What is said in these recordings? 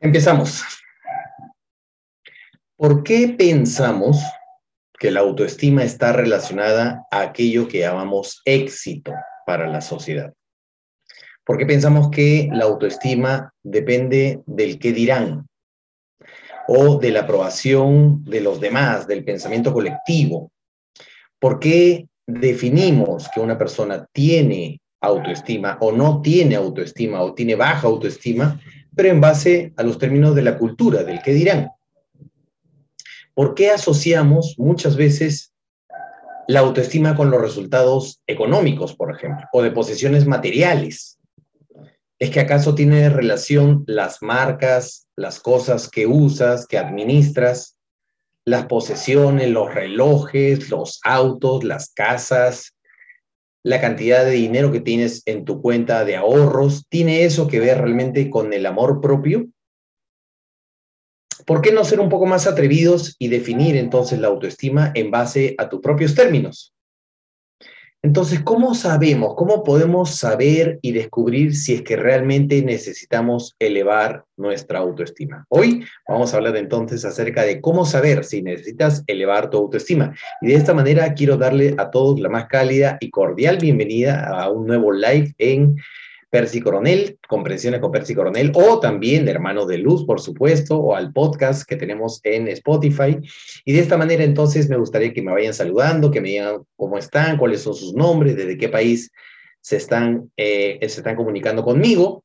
Empezamos. ¿Por qué pensamos que la autoestima está relacionada a aquello que llamamos éxito para la sociedad? ¿Por qué pensamos que la autoestima depende del qué dirán o de la aprobación de los demás, del pensamiento colectivo? ¿Por qué definimos que una persona tiene autoestima o no tiene autoestima o tiene baja autoestima pero en base a los términos de la cultura, del qué dirán. ¿Por qué asociamos muchas veces la autoestima con los resultados económicos, por ejemplo, o de posesiones materiales? ¿Es que acaso tiene relación las marcas, las cosas que usas, que administras, las posesiones, los relojes, los autos, las casas, la cantidad de dinero que tienes en tu cuenta de ahorros, ¿tiene eso que ver realmente con el amor propio? ¿Por qué no ser un poco más atrevidos y definir entonces la autoestima en base a tus propios términos? Entonces, ¿cómo sabemos, cómo podemos saber y descubrir si es que realmente necesitamos elevar nuestra autoestima? Hoy vamos a hablar entonces acerca de cómo saber si necesitas elevar tu autoestima. Y de esta manera quiero darle a todos la más cálida y cordial bienvenida a un nuevo live en Percy Coronel, Comprensiones con Percy Coronel, o también de Hermanos de Luz, por supuesto, o al podcast que tenemos en Spotify. Y de esta manera, entonces, me gustaría que me vayan saludando, que me digan cómo están, cuáles son sus nombres, desde qué país se están, eh, se están comunicando conmigo.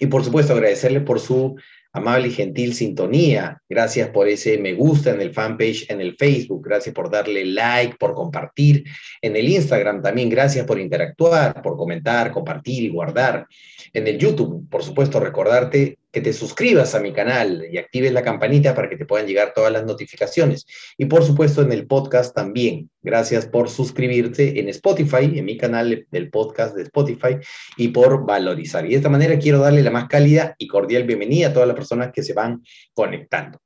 Y por supuesto, agradecerle por su amable y gentil sintonía. Gracias por ese me gusta en el fanpage en el Facebook. Gracias por darle like, por compartir. En el Instagram también, gracias por interactuar, por comentar, compartir y guardar. En el YouTube, por supuesto, recordarte que te suscribas a mi canal y actives la campanita para que te puedan llegar todas las notificaciones. Y por supuesto en el podcast también. Gracias por suscribirte en Spotify, en mi canal del podcast de Spotify y por valorizar. Y de esta manera quiero darle la más cálida y cordial bienvenida a todas las personas que se van conectando.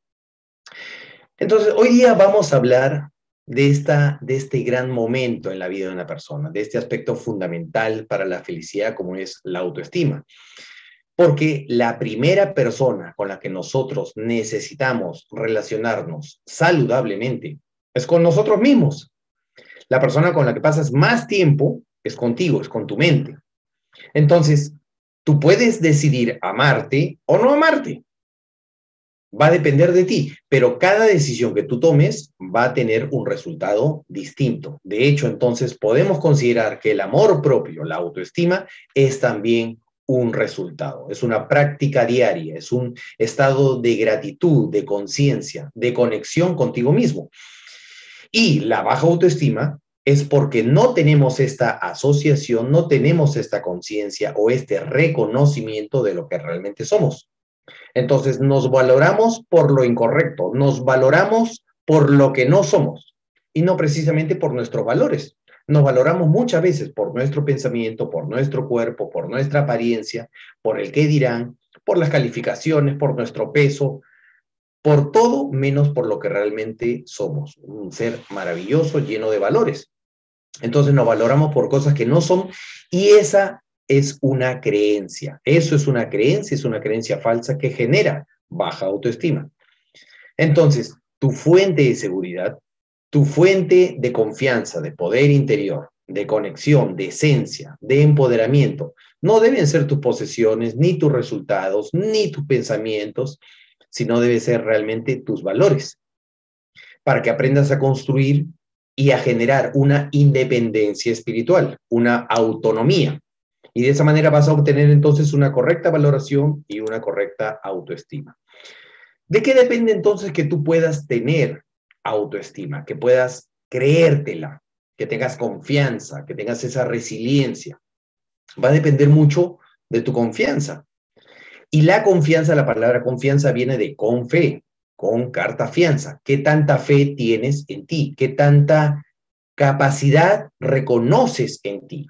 Entonces, hoy día vamos a hablar de, esta, de este gran momento en la vida de una persona, de este aspecto fundamental para la felicidad como es la autoestima. Porque la primera persona con la que nosotros necesitamos relacionarnos saludablemente es con nosotros mismos. La persona con la que pasas más tiempo es contigo, es con tu mente. Entonces, tú puedes decidir amarte o no amarte. Va a depender de ti, pero cada decisión que tú tomes va a tener un resultado distinto. De hecho, entonces podemos considerar que el amor propio, la autoestima, es también un resultado, es una práctica diaria, es un estado de gratitud, de conciencia, de conexión contigo mismo. Y la baja autoestima es porque no tenemos esta asociación, no tenemos esta conciencia o este reconocimiento de lo que realmente somos. Entonces nos valoramos por lo incorrecto, nos valoramos por lo que no somos y no precisamente por nuestros valores. Nos valoramos muchas veces por nuestro pensamiento, por nuestro cuerpo, por nuestra apariencia, por el qué dirán, por las calificaciones, por nuestro peso, por todo menos por lo que realmente somos. Un ser maravilloso, lleno de valores. Entonces nos valoramos por cosas que no son y esa es una creencia. Eso es una creencia, es una creencia falsa que genera baja autoestima. Entonces, tu fuente de seguridad tu fuente de confianza, de poder interior, de conexión, de esencia, de empoderamiento, no deben ser tus posesiones, ni tus resultados, ni tus pensamientos, sino debe ser realmente tus valores, para que aprendas a construir y a generar una independencia espiritual, una autonomía. Y de esa manera vas a obtener entonces una correcta valoración y una correcta autoestima. ¿De qué depende entonces que tú puedas tener autoestima, que puedas creértela, que tengas confianza, que tengas esa resiliencia. Va a depender mucho de tu confianza. Y la confianza, la palabra confianza viene de con fe, con carta fianza. ¿Qué tanta fe tienes en ti? ¿Qué tanta capacidad reconoces en ti?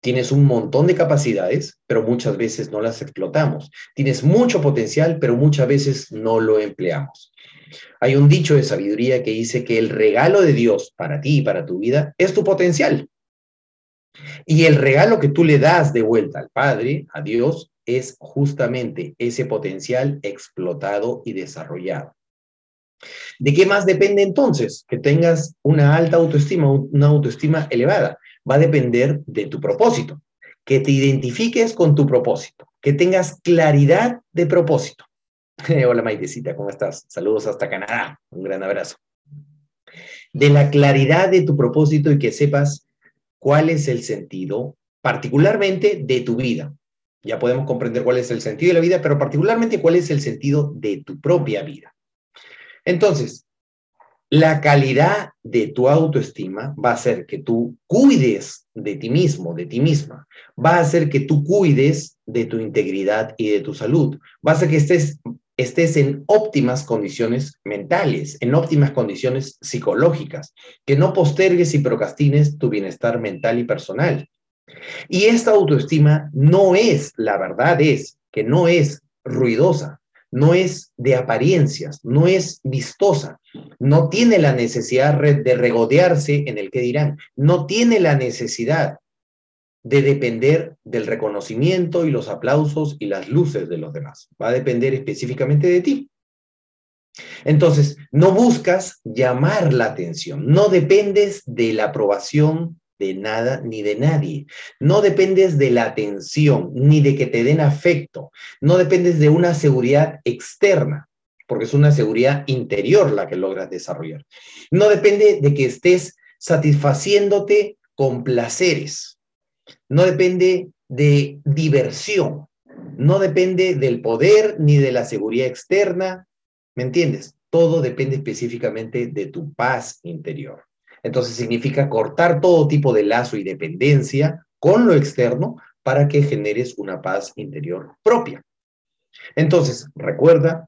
Tienes un montón de capacidades, pero muchas veces no las explotamos. Tienes mucho potencial, pero muchas veces no lo empleamos. Hay un dicho de sabiduría que dice que el regalo de Dios para ti y para tu vida es tu potencial. Y el regalo que tú le das de vuelta al Padre, a Dios, es justamente ese potencial explotado y desarrollado. ¿De qué más depende entonces que tengas una alta autoestima, una autoestima elevada? Va a depender de tu propósito, que te identifiques con tu propósito, que tengas claridad de propósito. Hola Maitecita, ¿cómo estás? Saludos hasta Canadá, un gran abrazo. De la claridad de tu propósito y que sepas cuál es el sentido, particularmente de tu vida. Ya podemos comprender cuál es el sentido de la vida, pero particularmente cuál es el sentido de tu propia vida. Entonces, la calidad de tu autoestima va a hacer que tú cuides de ti mismo, de ti misma. Va a hacer que tú cuides de tu integridad y de tu salud. Va a hacer que estés, estés en óptimas condiciones mentales, en óptimas condiciones psicológicas, que no postergues y procrastines tu bienestar mental y personal. Y esta autoestima no es, la verdad es que no es ruidosa, no es de apariencias, no es vistosa, no tiene la necesidad de regodearse en el que dirán, no tiene la necesidad de depender del reconocimiento y los aplausos y las luces de los demás. Va a depender específicamente de ti. Entonces, no buscas llamar la atención, no dependes de la aprobación de nada ni de nadie. No dependes de la atención ni de que te den afecto. No dependes de una seguridad externa, porque es una seguridad interior la que logras desarrollar. No depende de que estés satisfaciéndote con placeres. No depende de diversión. No depende del poder ni de la seguridad externa. ¿Me entiendes? Todo depende específicamente de tu paz interior. Entonces significa cortar todo tipo de lazo y dependencia con lo externo para que generes una paz interior propia. Entonces, recuerda,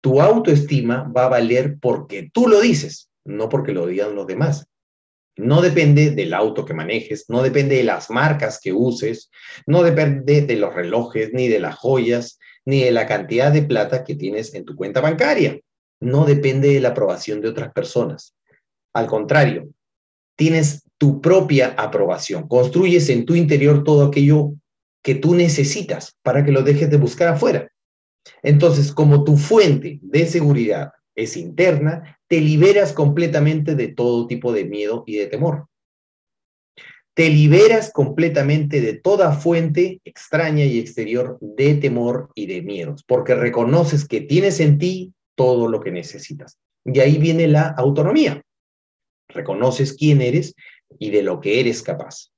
tu autoestima va a valer porque tú lo dices, no porque lo digan los demás. No depende del auto que manejes, no depende de las marcas que uses, no depende de los relojes, ni de las joyas, ni de la cantidad de plata que tienes en tu cuenta bancaria. No depende de la aprobación de otras personas. Al contrario, tienes tu propia aprobación, construyes en tu interior todo aquello que tú necesitas para que lo dejes de buscar afuera. Entonces, como tu fuente de seguridad es interna, te liberas completamente de todo tipo de miedo y de temor. Te liberas completamente de toda fuente extraña y exterior de temor y de miedos, porque reconoces que tienes en ti todo lo que necesitas. Y ahí viene la autonomía. Reconoces quién eres y de lo que eres capaz.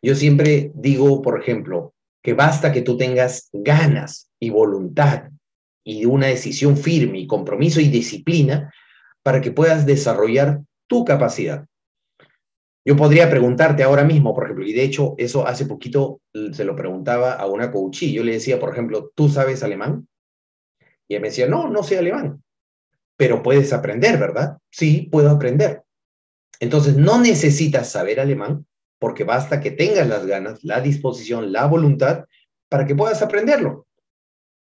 Yo siempre digo, por ejemplo, que basta que tú tengas ganas y voluntad y una decisión firme y compromiso y disciplina para que puedas desarrollar tu capacidad. Yo podría preguntarte ahora mismo, por ejemplo, y de hecho eso hace poquito se lo preguntaba a una coachí. Yo le decía, por ejemplo, ¿tú sabes alemán? Y ella me decía, no, no sé alemán, pero puedes aprender, ¿verdad? Sí, puedo aprender. Entonces, no necesitas saber alemán porque basta que tengas las ganas, la disposición, la voluntad para que puedas aprenderlo.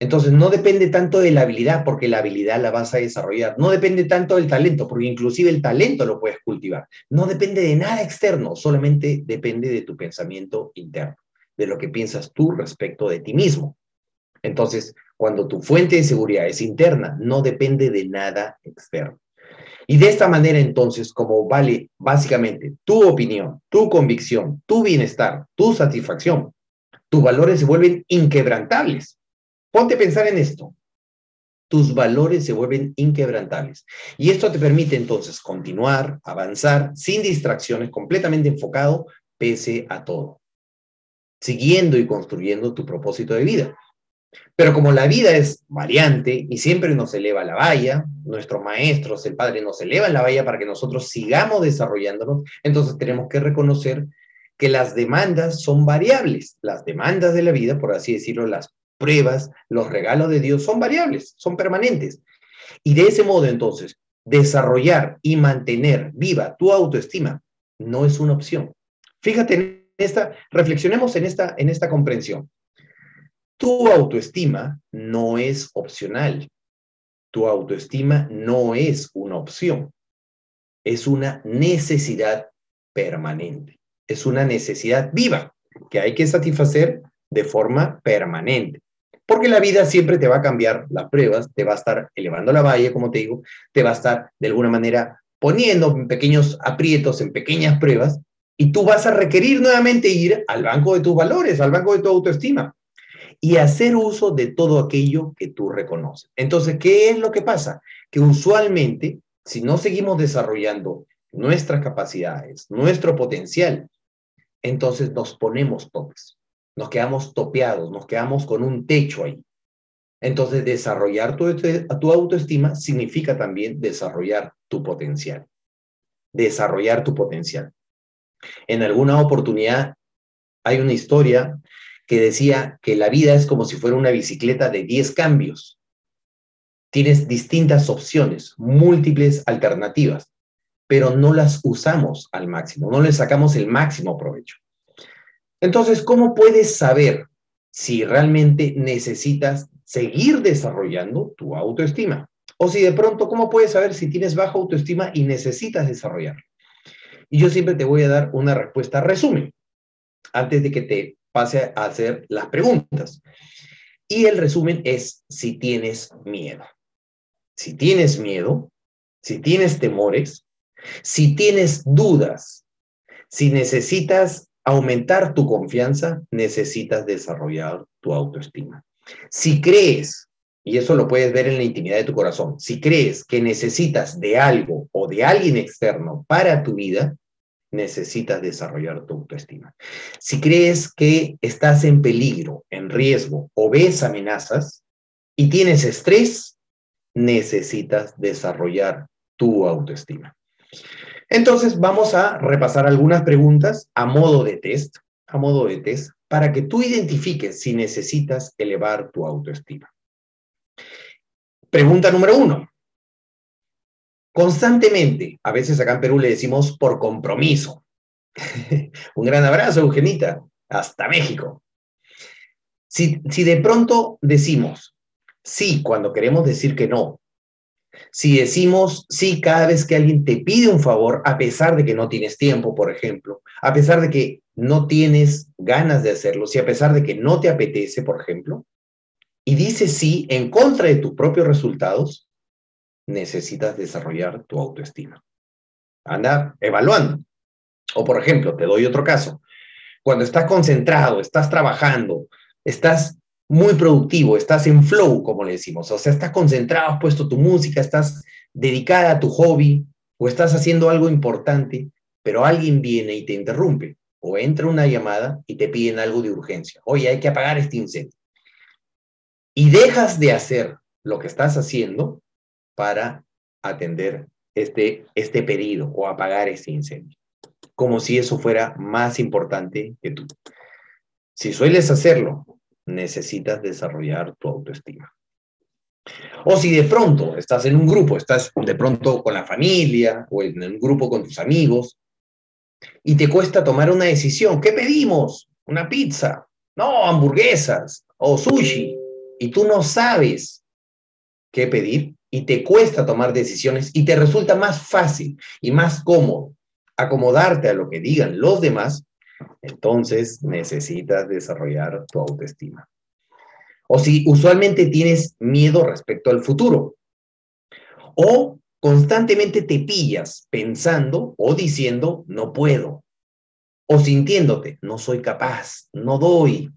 Entonces, no depende tanto de la habilidad, porque la habilidad la vas a desarrollar. No depende tanto del talento, porque inclusive el talento lo puedes cultivar. No depende de nada externo, solamente depende de tu pensamiento interno, de lo que piensas tú respecto de ti mismo. Entonces, cuando tu fuente de seguridad es interna, no depende de nada externo. Y de esta manera entonces, como vale básicamente tu opinión, tu convicción, tu bienestar, tu satisfacción, tus valores se vuelven inquebrantables. Ponte a pensar en esto. Tus valores se vuelven inquebrantables. Y esto te permite entonces continuar, avanzar sin distracciones, completamente enfocado pese a todo, siguiendo y construyendo tu propósito de vida. Pero como la vida es variante y siempre nos eleva la valla, nuestros maestros, el Padre nos eleva la valla para que nosotros sigamos desarrollándonos, entonces tenemos que reconocer que las demandas son variables. Las demandas de la vida, por así decirlo, las pruebas, los regalos de Dios son variables, son permanentes. Y de ese modo, entonces, desarrollar y mantener viva tu autoestima no es una opción. Fíjate en esta, reflexionemos en esta, en esta comprensión. Tu autoestima no es opcional. Tu autoestima no es una opción. Es una necesidad permanente. Es una necesidad viva que hay que satisfacer de forma permanente. Porque la vida siempre te va a cambiar las pruebas, te va a estar elevando la valla, como te digo, te va a estar de alguna manera poniendo en pequeños aprietos, en pequeñas pruebas, y tú vas a requerir nuevamente ir al banco de tus valores, al banco de tu autoestima, y hacer uso de todo aquello que tú reconoces. Entonces, ¿qué es lo que pasa? Que usualmente, si no seguimos desarrollando nuestras capacidades, nuestro potencial, entonces nos ponemos topes nos quedamos topeados, nos quedamos con un techo ahí. Entonces, desarrollar tu, tu autoestima significa también desarrollar tu potencial. Desarrollar tu potencial. En alguna oportunidad hay una historia que decía que la vida es como si fuera una bicicleta de 10 cambios. Tienes distintas opciones, múltiples alternativas, pero no las usamos al máximo, no le sacamos el máximo provecho. Entonces, ¿cómo puedes saber si realmente necesitas seguir desarrollando tu autoestima? O si de pronto, ¿cómo puedes saber si tienes baja autoestima y necesitas desarrollarla? Y yo siempre te voy a dar una respuesta resumen, antes de que te pase a hacer las preguntas. Y el resumen es si tienes miedo. Si tienes miedo, si tienes temores, si tienes dudas, si necesitas aumentar tu confianza, necesitas desarrollar tu autoestima. Si crees, y eso lo puedes ver en la intimidad de tu corazón, si crees que necesitas de algo o de alguien externo para tu vida, necesitas desarrollar tu autoestima. Si crees que estás en peligro, en riesgo o ves amenazas y tienes estrés, necesitas desarrollar tu autoestima. Entonces vamos a repasar algunas preguntas a modo de test, a modo de test, para que tú identifiques si necesitas elevar tu autoestima. Pregunta número uno. Constantemente, a veces acá en Perú le decimos por compromiso. Un gran abrazo, Eugenita. Hasta México. Si, si de pronto decimos sí cuando queremos decir que no, si decimos sí cada vez que alguien te pide un favor, a pesar de que no tienes tiempo, por ejemplo, a pesar de que no tienes ganas de hacerlo, si a pesar de que no te apetece, por ejemplo, y dices sí en contra de tus propios resultados, necesitas desarrollar tu autoestima. Anda evaluando. O por ejemplo, te doy otro caso. Cuando estás concentrado, estás trabajando, estás muy productivo, estás en flow, como le decimos, o sea, estás concentrado, has puesto tu música, estás dedicada a tu hobby o estás haciendo algo importante, pero alguien viene y te interrumpe o entra una llamada y te piden algo de urgencia. Oye, hay que apagar este incendio. Y dejas de hacer lo que estás haciendo para atender este, este pedido o apagar este incendio, como si eso fuera más importante que tú. Si sueles hacerlo necesitas desarrollar tu autoestima. O si de pronto estás en un grupo, estás de pronto con la familia o en un grupo con tus amigos y te cuesta tomar una decisión, ¿qué pedimos? ¿Una pizza? No, hamburguesas o sushi. Y tú no sabes qué pedir y te cuesta tomar decisiones y te resulta más fácil y más cómodo acomodarte a lo que digan los demás entonces necesitas desarrollar tu autoestima. O si usualmente tienes miedo respecto al futuro. O constantemente te pillas pensando o diciendo, no puedo. O sintiéndote, no soy capaz, no doy,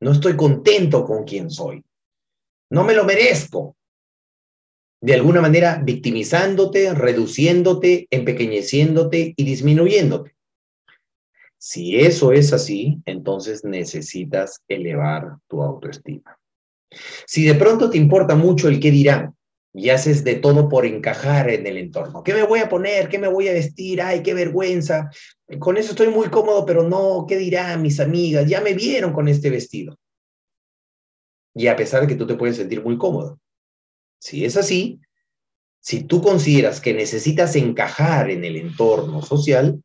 no estoy contento con quien soy. No me lo merezco. De alguna manera, victimizándote, reduciéndote, empequeñeciéndote y disminuyéndote. Si eso es así, entonces necesitas elevar tu autoestima. Si de pronto te importa mucho el qué dirán y haces de todo por encajar en el entorno, ¿qué me voy a poner? ¿Qué me voy a vestir? Ay, qué vergüenza. Con eso estoy muy cómodo, pero no, ¿qué dirán mis amigas? Ya me vieron con este vestido. Y a pesar de que tú te puedes sentir muy cómodo. Si es así, si tú consideras que necesitas encajar en el entorno social,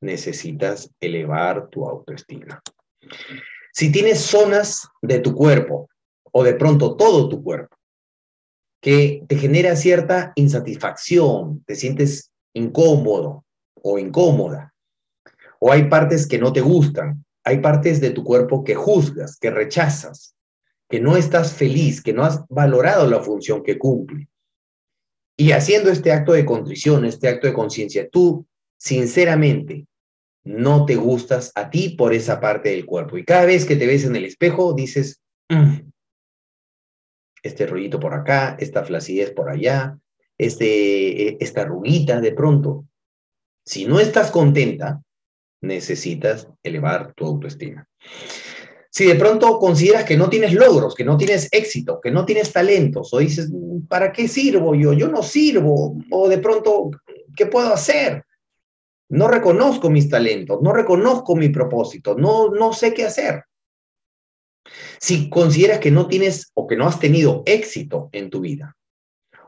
necesitas elevar tu autoestima. Si tienes zonas de tu cuerpo o de pronto todo tu cuerpo que te genera cierta insatisfacción, te sientes incómodo o incómoda, o hay partes que no te gustan, hay partes de tu cuerpo que juzgas, que rechazas, que no estás feliz, que no has valorado la función que cumple. Y haciendo este acto de contrición, este acto de conciencia, tú sinceramente no te gustas a ti por esa parte del cuerpo. Y cada vez que te ves en el espejo, dices, mm, este rollito por acá, esta flacidez por allá, este, e, esta arruguita de pronto. Si no estás contenta, necesitas elevar tu autoestima. Si de pronto consideras que no tienes logros, que no tienes éxito, que no tienes talentos, o dices, ¿para qué sirvo yo? Yo no sirvo, o de pronto, ¿qué puedo hacer? No reconozco mis talentos, no reconozco mi propósito, no, no sé qué hacer. Si consideras que no tienes o que no has tenido éxito en tu vida,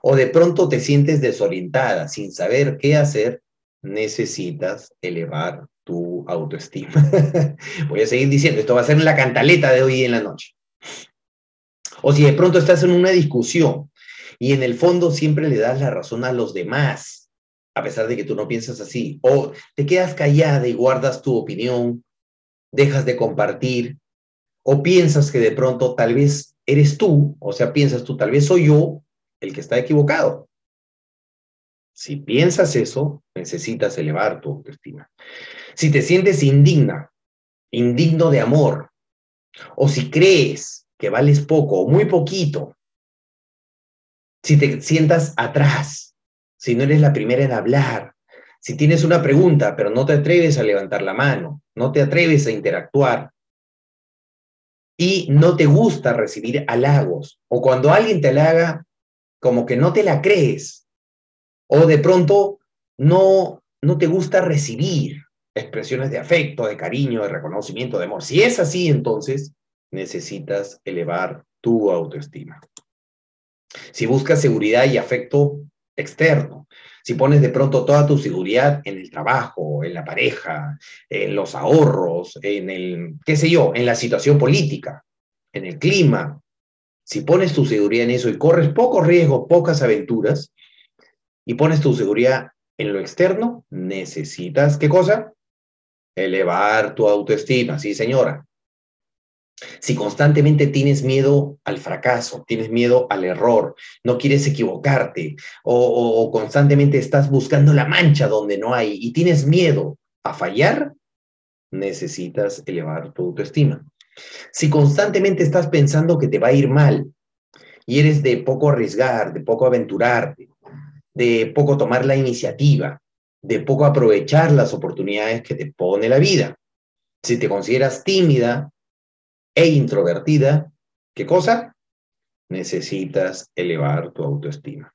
o de pronto te sientes desorientada sin saber qué hacer, necesitas elevar tu autoestima. Voy a seguir diciendo, esto va a ser la cantaleta de hoy en la noche. O si de pronto estás en una discusión y en el fondo siempre le das la razón a los demás, a pesar de que tú no piensas así, o te quedas callada y guardas tu opinión, dejas de compartir, o piensas que de pronto tal vez eres tú, o sea, piensas tú, tal vez soy yo el que está equivocado. Si piensas eso, necesitas elevar tu autoestima. Si te sientes indigna, indigno de amor, o si crees que vales poco o muy poquito, si te sientas atrás, si no eres la primera en hablar, si tienes una pregunta pero no te atreves a levantar la mano, no te atreves a interactuar y no te gusta recibir halagos, o cuando alguien te halaga, como que no te la crees, o de pronto no, no te gusta recibir expresiones de afecto, de cariño, de reconocimiento, de amor. Si es así, entonces necesitas elevar tu autoestima. Si buscas seguridad y afecto externo, si pones de pronto toda tu seguridad en el trabajo, en la pareja, en los ahorros, en el, qué sé yo, en la situación política, en el clima, si pones tu seguridad en eso y corres pocos riesgos, pocas aventuras, y pones tu seguridad en lo externo, necesitas, ¿qué cosa? Elevar tu autoestima, sí señora. Si constantemente tienes miedo al fracaso, tienes miedo al error, no quieres equivocarte o, constantemente estás buscando la mancha donde no hay y tienes miedo a fallar, necesitas elevar tu autoestima. Si constantemente estás pensando que te va a ir mal y eres de poco arriesgar, de poco aventurarte, de poco tomar la iniciativa, de poco aprovechar las oportunidades que te pone la vida. Si te consideras tímida e introvertida, ¿qué cosa? Necesitas elevar tu autoestima.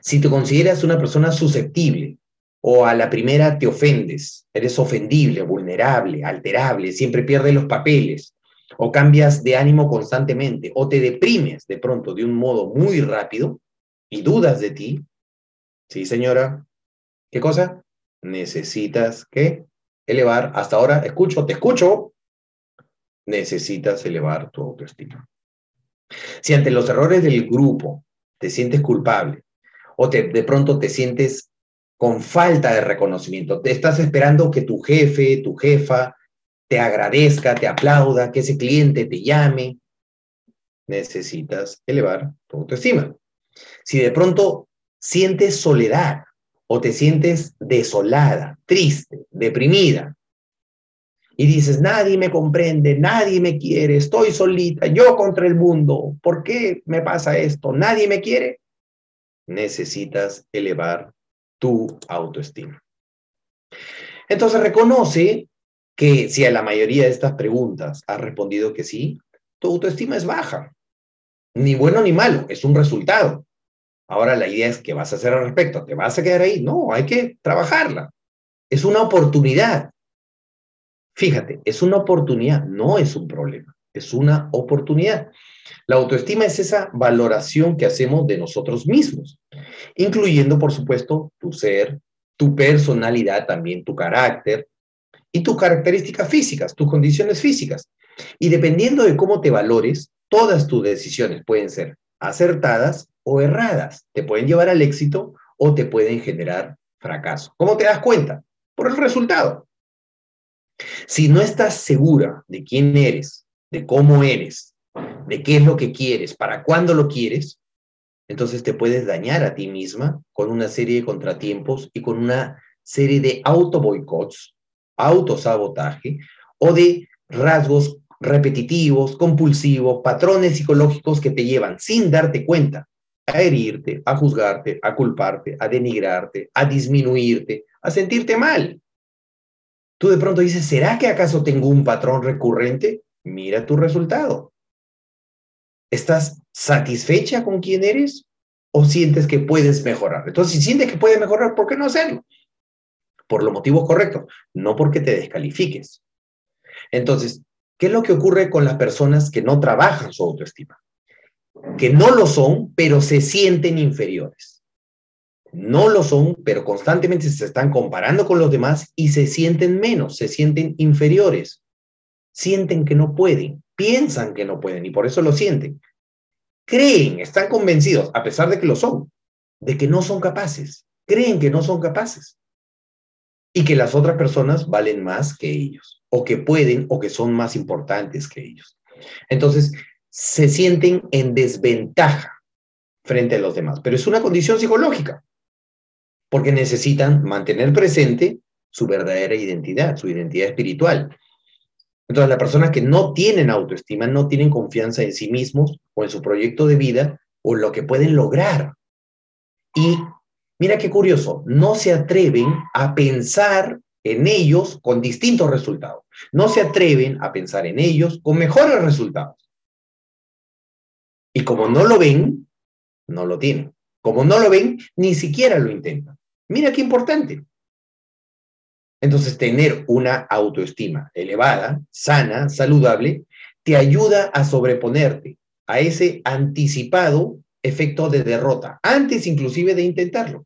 Si te consideras una persona susceptible o a la primera te ofendes, eres ofendible, vulnerable, alterable, siempre pierdes los papeles, o cambias de ánimo constantemente, o te deprimes de pronto de un modo muy rápido y dudas de ti, Sí, señora. ¿Qué cosa? Necesitas que elevar. Hasta ahora, escucho, te escucho. Necesitas elevar tu autoestima. Si ante los errores del grupo te sientes culpable o te, de pronto te sientes con falta de reconocimiento, te estás esperando que tu jefe, tu jefa, te agradezca, te aplauda, que ese cliente te llame, necesitas elevar tu autoestima. Si de pronto sientes soledad o te sientes desolada, triste, deprimida, y dices, nadie me comprende, nadie me quiere, estoy solita, yo contra el mundo, ¿por qué me pasa esto? ¿Nadie me quiere? Necesitas elevar tu autoestima. Entonces reconoce que si a la mayoría de estas preguntas has respondido que sí, tu autoestima es baja. Ni bueno ni malo, es un resultado. Ahora la idea es qué vas a hacer al respecto. ¿Te vas a quedar ahí? No, hay que trabajarla. Es una oportunidad. Fíjate, es una oportunidad, no es un problema, es una oportunidad. La autoestima es esa valoración que hacemos de nosotros mismos, incluyendo, por supuesto, tu ser, tu personalidad, también tu carácter y tus características físicas, tus condiciones físicas. Y dependiendo de cómo te valores, todas tus decisiones pueden ser acertadas o erradas. Te pueden llevar al éxito o te pueden generar fracaso. ¿Cómo te das cuenta? Por el resultado. Si no estás segura de quién eres, de cómo eres, de qué es lo que quieres, para cuándo lo quieres, entonces te puedes dañar a ti misma con una serie de contratiempos y con una serie de auto boicots, autosabotaje o de rasgos repetitivos, compulsivos, patrones psicológicos que te llevan sin darte cuenta a herirte, a juzgarte, a culparte, a denigrarte, a disminuirte, a sentirte mal. Tú de pronto dices, ¿será que acaso tengo un patrón recurrente? Mira tu resultado. ¿Estás satisfecha con quién eres o sientes que puedes mejorar? Entonces, si sientes que puedes mejorar, ¿por qué no hacerlo? Por los motivos correctos, no porque te descalifiques. Entonces, ¿qué es lo que ocurre con las personas que no trabajan su autoestima? Que no lo son, pero se sienten inferiores. No lo son, pero constantemente se están comparando con los demás y se sienten menos, se sienten inferiores. Sienten que no pueden, piensan que no pueden y por eso lo sienten. Creen, están convencidos, a pesar de que lo son, de que no son capaces. Creen que no son capaces. Y que las otras personas valen más que ellos, o que pueden, o que son más importantes que ellos. Entonces, se sienten en desventaja frente a los demás, pero es una condición psicológica, porque necesitan mantener presente su verdadera identidad, su identidad espiritual. Entonces, las personas que no tienen autoestima, no tienen confianza en sí mismos o en su proyecto de vida o lo que pueden lograr. Y mira qué curioso, no se atreven a pensar en ellos con distintos resultados. No se atreven a pensar en ellos con mejores resultados. Y como no lo ven, no lo tienen. Como no lo ven, ni siquiera lo intentan. Mira qué importante. Entonces, tener una autoestima elevada, sana, saludable, te ayuda a sobreponerte a ese anticipado efecto de derrota, antes inclusive de intentarlo.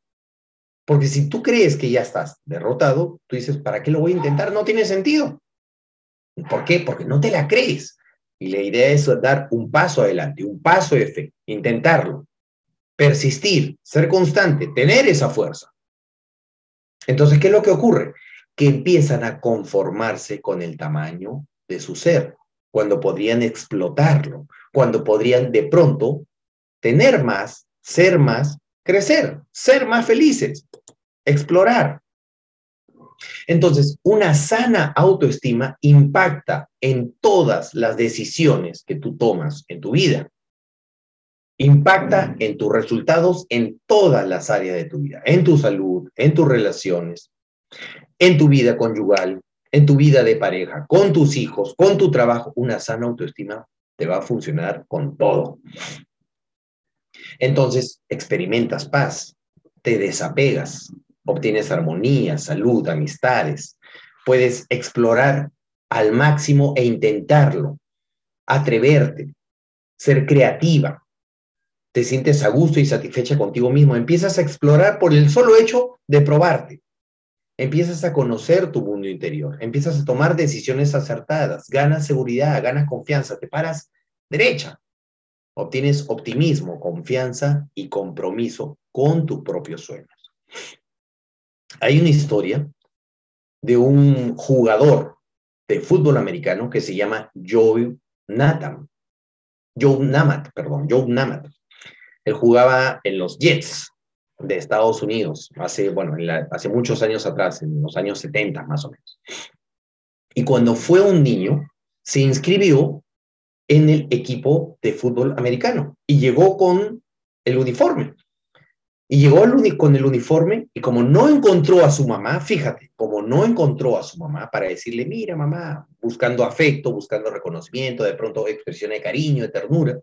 Porque si tú crees que ya estás derrotado, tú dices, ¿para qué lo voy a intentar? No tiene sentido. ¿Por qué? Porque no te la crees. Y la idea es dar un paso adelante, un paso fe, intentarlo, persistir, ser constante, tener esa fuerza. Entonces, ¿qué es lo que ocurre? que empiezan a conformarse con el tamaño de su ser, cuando podrían explotarlo, cuando podrían de pronto tener más, ser más, crecer, ser más felices, explorar. Entonces, una sana autoestima impacta en todas las decisiones que tú tomas en tu vida. Impacta en tus resultados en todas las áreas de tu vida, en tu salud, en tus relaciones, en tu vida conyugal, en tu vida de pareja, con tus hijos, con tu trabajo, una sana autoestima te va a funcionar con todo. Entonces, experimentas paz, te desapegas, obtienes armonía, salud, amistades, puedes explorar al máximo e intentarlo, atreverte, ser creativa, te sientes a gusto y satisfecha contigo mismo, empiezas a explorar por el solo hecho de probarte empiezas a conocer tu mundo interior, empiezas a tomar decisiones acertadas, ganas seguridad, ganas confianza, te paras derecha, obtienes optimismo, confianza y compromiso con tus propios sueños. Hay una historia de un jugador de fútbol americano que se llama Joe Nathan. Joe Namath, perdón, Joe Namath. Él jugaba en los Jets de Estados Unidos, hace, bueno, hace muchos años atrás, en los años 70 más o menos. Y cuando fue un niño, se inscribió en el equipo de fútbol americano y llegó con el uniforme. Y llegó con el uniforme y como no encontró a su mamá, fíjate, como no encontró a su mamá para decirle, mira mamá, buscando afecto, buscando reconocimiento, de pronto expresión de cariño, de ternura,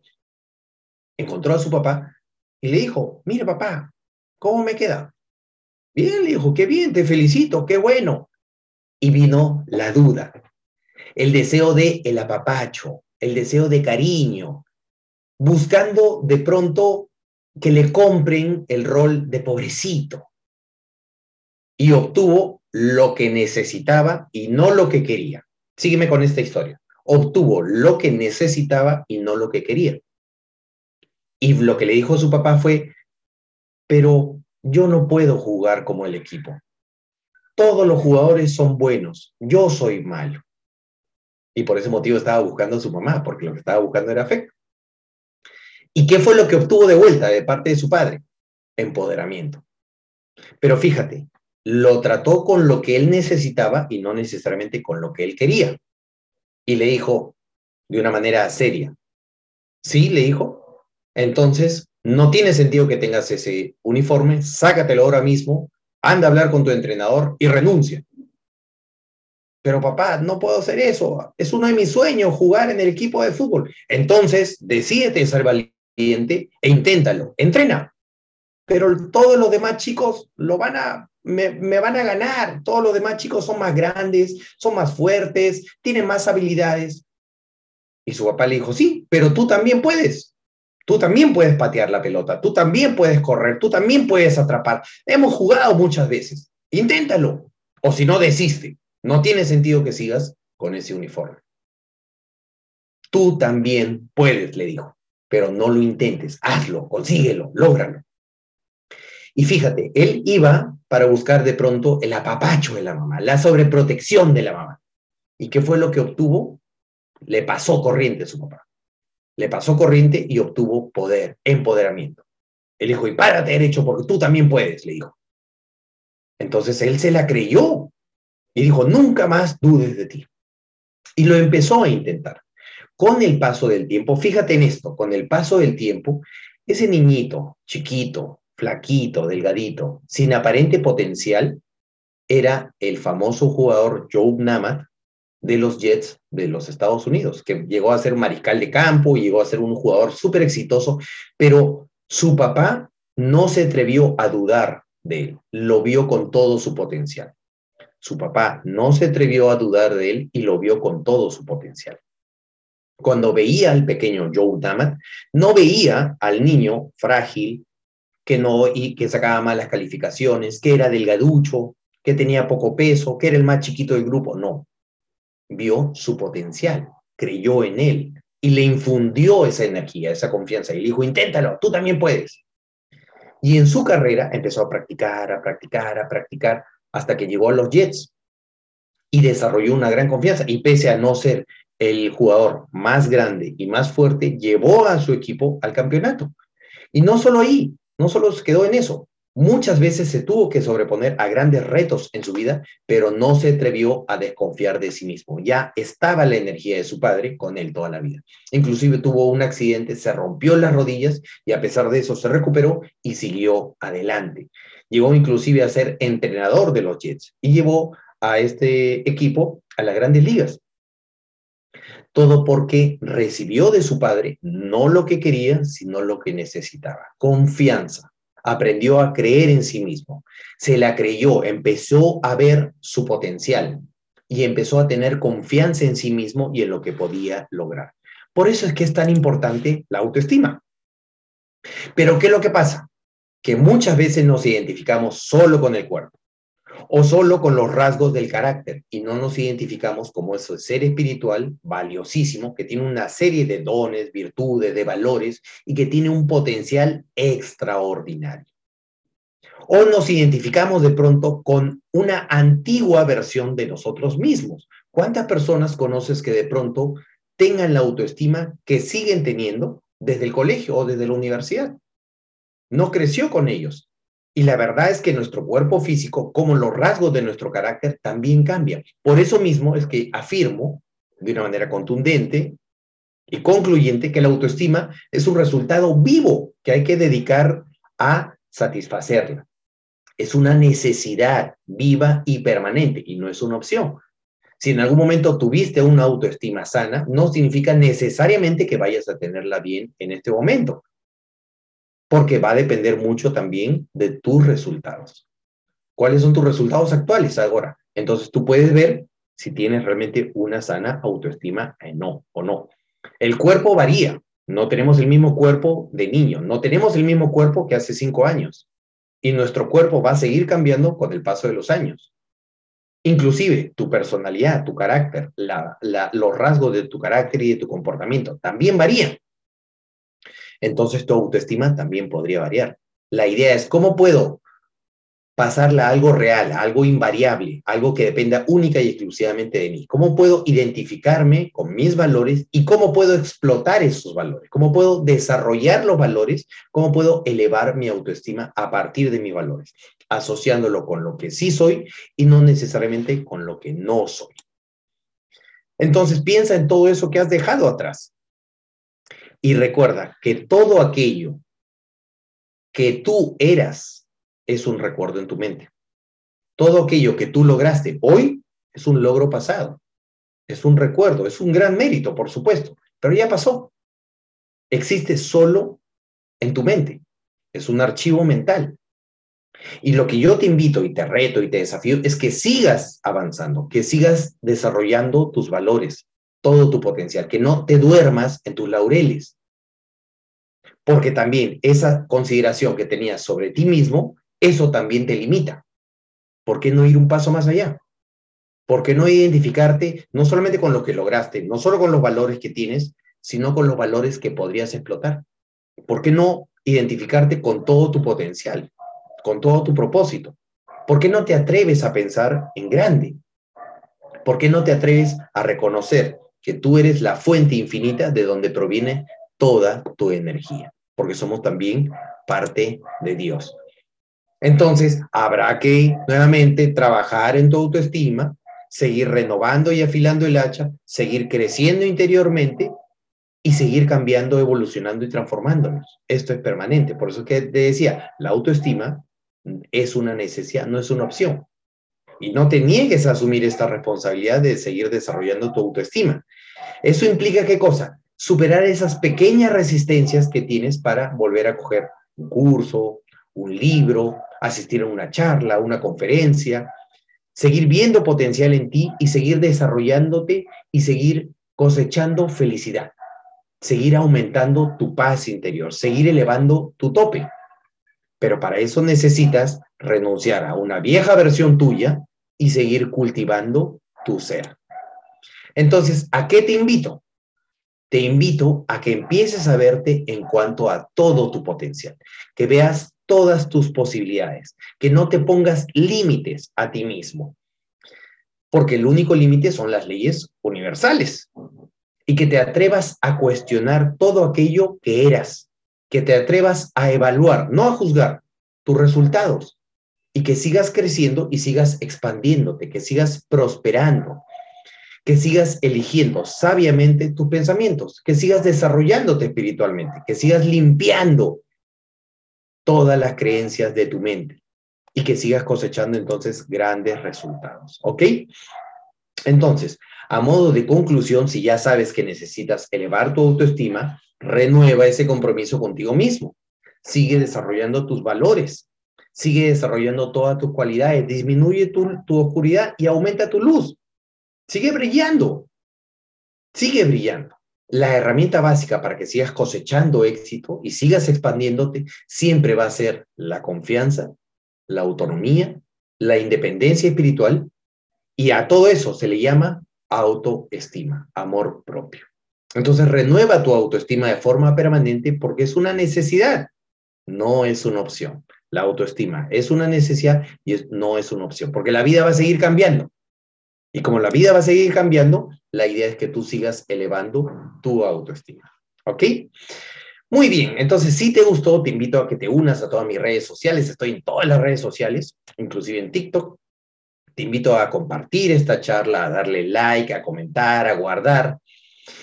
encontró a su papá y le dijo, mira papá, ¿Cómo me queda? Bien, le dijo, qué bien, te felicito, qué bueno. Y vino la duda, el deseo de el apapacho, el deseo de cariño, buscando de pronto que le compren el rol de pobrecito. Y obtuvo lo que necesitaba y no lo que quería. Sígueme con esta historia. Obtuvo lo que necesitaba y no lo que quería. Y lo que le dijo su papá fue, pero yo no puedo jugar como el equipo. Todos los jugadores son buenos, yo soy malo. Y por ese motivo estaba buscando a su mamá, porque lo que estaba buscando era afecto. ¿Y qué fue lo que obtuvo de vuelta de parte de su padre? Empoderamiento. Pero fíjate, lo trató con lo que él necesitaba y no necesariamente con lo que él quería. Y le dijo de una manera seria, sí, le dijo, entonces no tiene sentido que tengas ese uniforme, sácatelo ahora mismo, anda a hablar con tu entrenador y renuncia. Pero papá, no puedo hacer eso. Es uno de mis sueños, jugar en el equipo de fútbol. Entonces, decídete ser valiente e inténtalo. Entrena. Pero todos los demás chicos lo van a, me, me van a ganar. Todos los demás chicos son más grandes, son más fuertes, tienen más habilidades. Y su papá le dijo, sí, pero tú también puedes. Tú también puedes patear la pelota, tú también puedes correr, tú también puedes atrapar. Hemos jugado muchas veces. Inténtalo. O si no, desiste. No tiene sentido que sigas con ese uniforme. Tú también puedes, le dijo, pero no lo intentes, hazlo, consíguelo, lógralo. Y fíjate, él iba para buscar de pronto el apapacho de la mamá, la sobreprotección de la mamá. ¿Y qué fue lo que obtuvo? Le pasó corriente a su papá. Le pasó corriente y obtuvo poder, empoderamiento. Él dijo, y párate derecho porque tú también puedes, le dijo. Entonces él se la creyó y dijo, nunca más dudes de ti. Y lo empezó a intentar. Con el paso del tiempo, fíjate en esto, con el paso del tiempo, ese niñito chiquito, flaquito, delgadito, sin aparente potencial, era el famoso jugador Joe Namath de los Jets de los Estados Unidos, que llegó a ser mariscal de campo, llegó a ser un jugador súper exitoso, pero su papá no se atrevió a dudar de él, lo vio con todo su potencial. Su papá no se atrevió a dudar de él y lo vio con todo su potencial. Cuando veía al pequeño Joe Damat, no veía al niño frágil, que no y que sacaba malas calificaciones, que era delgaducho, que tenía poco peso, que era el más chiquito del grupo. No. Vio su potencial, creyó en él y le infundió esa energía, esa confianza y le dijo, inténtalo, tú también puedes. Y en su carrera empezó a practicar, a practicar, a practicar, hasta que llegó a los Jets y desarrolló una gran confianza. Y pese a no ser el jugador más grande y más fuerte, llevó a su equipo al campeonato. Y no solo ahí, no solo se quedó en eso. Muchas veces se tuvo que sobreponer a grandes retos en su vida, pero no se atrevió a desconfiar de sí mismo. Ya estaba la energía de su padre con él toda la vida. Inclusive tuvo un accidente, se rompió las rodillas y a pesar de eso se recuperó y siguió adelante. Llegó inclusive a ser entrenador de los Jets y llevó a este equipo a las grandes ligas. Todo porque recibió de su padre no lo que quería, sino lo que necesitaba. Confianza. Aprendió a creer en sí mismo. Se la creyó, empezó a ver su potencial y empezó a tener confianza en sí mismo y en lo que podía lograr. Por eso es que es tan importante la autoestima. Pero ¿qué es lo que pasa? que muchas veces nos identificamos solo con el cuerpo o solo con los rasgos del carácter y no nos identificamos como ese ser espiritual valiosísimo que tiene una serie de dones, virtudes, de valores y que tiene un potencial extraordinario. O nos identificamos de pronto con una antigua versión de nosotros mismos. ¿Cuántas personas conoces que de pronto tengan la autoestima que siguen teniendo desde el colegio o desde la universidad? no creció con ellos. Y la verdad es que nuestro cuerpo físico, como los rasgos de nuestro carácter, también cambian. Por eso mismo es que afirmo de una manera contundente y concluyente que la autoestima es un resultado vivo que hay que dedicar a satisfacerla. Es una necesidad viva y permanente y no es una opción. Si en algún momento tuviste una autoestima sana, no significa necesariamente que vayas a tenerla bien en este momento porque va a depender mucho también de tus resultados. ¿Cuáles son tus resultados actuales ahora? Entonces tú puedes ver si tienes realmente una sana autoestima eh, no, o no. El cuerpo varía. No tenemos el mismo cuerpo de niño, no tenemos el mismo cuerpo que hace cinco años. Y nuestro cuerpo va a seguir cambiando con el paso de los años. Inclusive tu personalidad, tu carácter, los rasgos de tu carácter y de tu comportamiento también varían entonces tu autoestima también podría variar. La idea es, ¿cómo puedo pasarla a algo real, a algo invariable, algo que dependa única y exclusivamente de mí? ¿Cómo puedo identificarme con mis valores y cómo puedo explotar esos valores? ¿Cómo puedo desarrollar los valores? ¿Cómo puedo elevar mi autoestima a partir de mis valores? Asociándolo con lo que sí soy y no necesariamente con lo que no soy. Entonces piensa en todo eso que has dejado atrás. Y recuerda que todo aquello que tú eras es un recuerdo en tu mente. Todo aquello que tú lograste hoy es un logro pasado, es un recuerdo, es un gran mérito, por supuesto, pero ya pasó. Existe solo en tu mente, es un archivo mental. Y lo que yo te invito y te reto y te desafío es que sigas avanzando, que sigas desarrollando tus valores, todo tu potencial, que no te duermas en tus laureles. Porque también esa consideración que tenías sobre ti mismo eso también te limita. ¿Por qué no ir un paso más allá? ¿Por qué no identificarte no solamente con lo que lograste, no solo con los valores que tienes, sino con los valores que podrías explotar? ¿Por qué no identificarte con todo tu potencial, con todo tu propósito? ¿Por qué no te atreves a pensar en grande? ¿Por qué no te atreves a reconocer que tú eres la fuente infinita de donde proviene toda tu energía? Porque somos también parte de Dios. Entonces, habrá que nuevamente trabajar en tu autoestima, seguir renovando y afilando el hacha, seguir creciendo interiormente y seguir cambiando, evolucionando y transformándonos. Esto es permanente. Por eso que te decía, la autoestima es una necesidad, no es una opción. Y no te niegues a asumir esta responsabilidad de seguir desarrollando tu autoestima. Eso implica qué cosa? Superar esas pequeñas resistencias que tienes para volver a coger un curso, un libro, asistir a una charla, una conferencia, seguir viendo potencial en ti y seguir desarrollándote y seguir cosechando felicidad, seguir aumentando tu paz interior, seguir elevando tu tope. Pero para eso necesitas renunciar a una vieja versión tuya y seguir cultivando tu ser. Entonces, ¿a qué te invito? Te invito a que empieces a verte en cuanto a todo tu potencial, que veas todas tus posibilidades, que no te pongas límites a ti mismo, porque el único límite son las leyes universales, y que te atrevas a cuestionar todo aquello que eras, que te atrevas a evaluar, no a juzgar tus resultados, y que sigas creciendo y sigas expandiéndote, que sigas prosperando, que sigas eligiendo sabiamente tus pensamientos, que sigas desarrollándote espiritualmente, que sigas limpiando todas las creencias de tu mente y que sigas cosechando entonces grandes resultados. ¿Ok? Entonces, a modo de conclusión, si ya sabes que necesitas elevar tu autoestima, renueva ese compromiso contigo mismo. Sigue desarrollando tus valores. Sigue desarrollando todas tus cualidades. Disminuye tu, tu oscuridad y aumenta tu luz. Sigue brillando. Sigue brillando la herramienta básica para que sigas cosechando éxito y sigas expandiéndote siempre va a ser la confianza, la autonomía, la independencia espiritual y a todo eso se le llama autoestima, amor propio. Entonces renueva tu autoestima de forma permanente porque es una necesidad, no es una opción. La autoestima es una necesidad y no es una opción, porque la vida va a seguir cambiando. Y como la vida va a seguir cambiando, la idea es que tú sigas elevando tu autoestima. ¿Ok? Muy bien, entonces si te gustó, te invito a que te unas a todas mis redes sociales. Estoy en todas las redes sociales, inclusive en TikTok. Te invito a compartir esta charla, a darle like, a comentar, a guardar.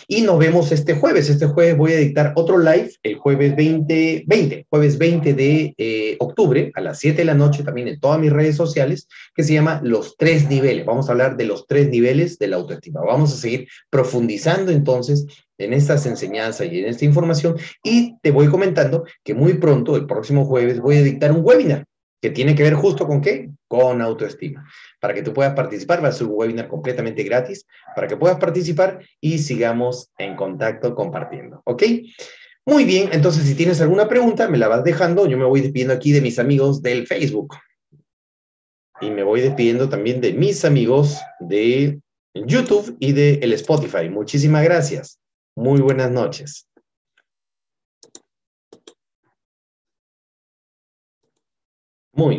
Y nos vemos este jueves. Este jueves voy a dictar otro live, el jueves 20, 20 jueves 20 de eh, octubre, a las 7 de la noche, también en todas mis redes sociales, que se llama Los Tres Niveles. Vamos a hablar de los tres niveles de la autoestima. Vamos a seguir profundizando entonces en estas enseñanzas y en esta información. Y te voy comentando que muy pronto, el próximo jueves, voy a dictar un webinar que tiene que ver justo con qué? Con autoestima. Para que tú puedas participar, va a ser un webinar completamente gratis, para que puedas participar y sigamos en contacto compartiendo, ¿ok? Muy bien, entonces si tienes alguna pregunta, me la vas dejando. Yo me voy despidiendo aquí de mis amigos del Facebook. Y me voy despidiendo también de mis amigos de YouTube y de el Spotify. Muchísimas gracias. Muy buenas noches.